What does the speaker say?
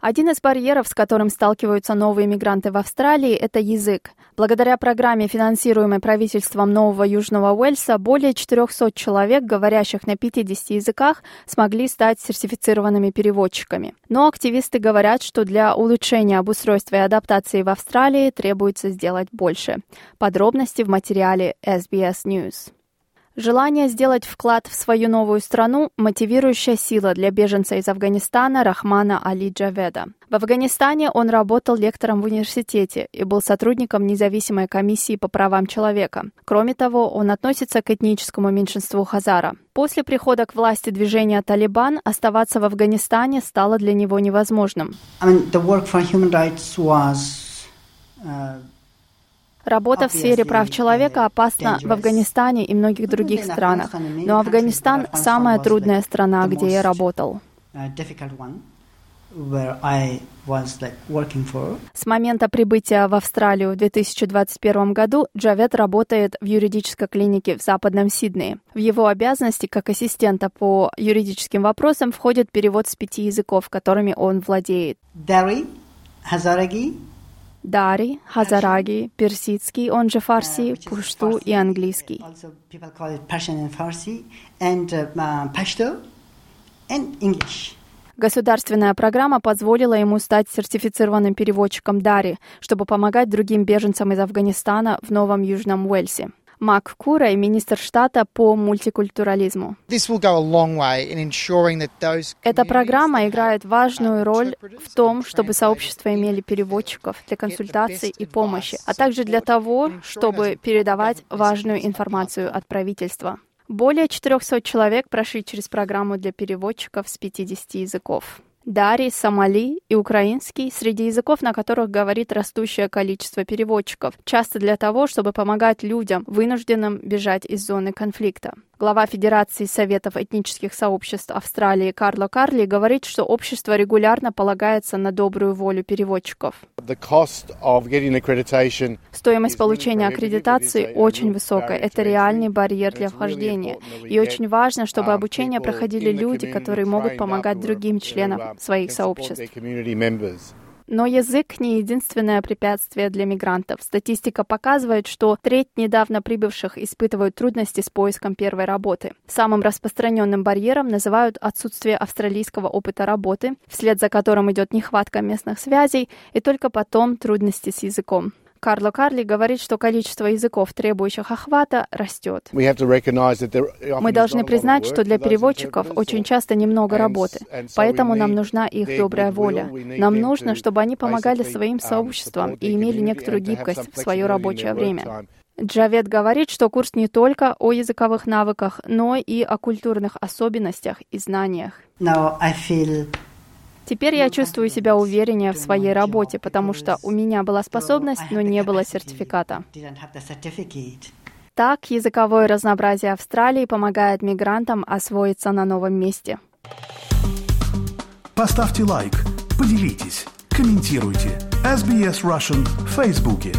Один из барьеров, с которым сталкиваются новые мигранты в Австралии, это язык. Благодаря программе, финансируемой правительством Нового Южного Уэльса, более 400 человек, говорящих на 50 языках, смогли стать сертифицированными переводчиками. Но активисты говорят, что для улучшения обустройства и адаптации в Австралии требуется сделать больше. Подробности в материале SBS News. Желание сделать вклад в свою новую страну – мотивирующая сила для беженца из Афганистана Рахмана Али Джаведа. В Афганистане он работал лектором в университете и был сотрудником независимой комиссии по правам человека. Кроме того, он относится к этническому меньшинству Хазара. После прихода к власти движения «Талибан» оставаться в Афганистане стало для него невозможным. I mean, Работа в сфере прав человека опасна в Афганистане и многих других странах, но Афганистан — самая трудная страна, где я работал. С момента прибытия в Австралию в 2021 году Джавед работает в юридической клинике в Западном Сиднее. В его обязанности как ассистента по юридическим вопросам входит перевод с пяти языков, которыми он владеет. Дари, Хазараги, Дари, Хазараги, персидский, он же фарси, пушту и английский. Государственная программа позволила ему стать сертифицированным переводчиком Дари, чтобы помогать другим беженцам из Афганистана в Новом Южном Уэльсе. Мак Курай, министр штата по мультикультурализму. Эта программа играет важную роль в том, чтобы сообщества имели переводчиков для консультаций и помощи, а также для того, чтобы передавать важную информацию от правительства. Более 400 человек прошли через программу для переводчиков с 50 языков. Дари, сомали и украинский среди языков, на которых говорит растущее количество переводчиков, часто для того, чтобы помогать людям, вынужденным бежать из зоны конфликта. Глава Федерации Советов этнических сообществ Австралии Карло Карли говорит, что общество регулярно полагается на добрую волю переводчиков. Стоимость получения аккредитации очень высокая. Это реальный барьер для вхождения. И очень важно, чтобы обучение проходили люди, которые могут помогать другим членам своих сообществ. Но язык не единственное препятствие для мигрантов. Статистика показывает, что треть недавно прибывших испытывают трудности с поиском первой работы. Самым распространенным барьером называют отсутствие австралийского опыта работы, вслед за которым идет нехватка местных связей, и только потом трудности с языком. Карло Карли говорит, что количество языков, требующих охвата, растет. Мы должны признать, что для переводчиков очень часто немного работы, поэтому нам нужна их добрая воля. Нам нужно, чтобы они помогали своим um, сообществам и имели некоторую гибкость в свое рабочее время. Джавед говорит, что курс не только о языковых навыках, но и о культурных особенностях и знаниях. Теперь я чувствую себя увереннее в своей работе, потому что у меня была способность, но не было сертификата. Так, языковое разнообразие Австралии помогает мигрантам освоиться на новом месте. Поставьте лайк, поделитесь, комментируйте. SBS Russian в Фейсбуке.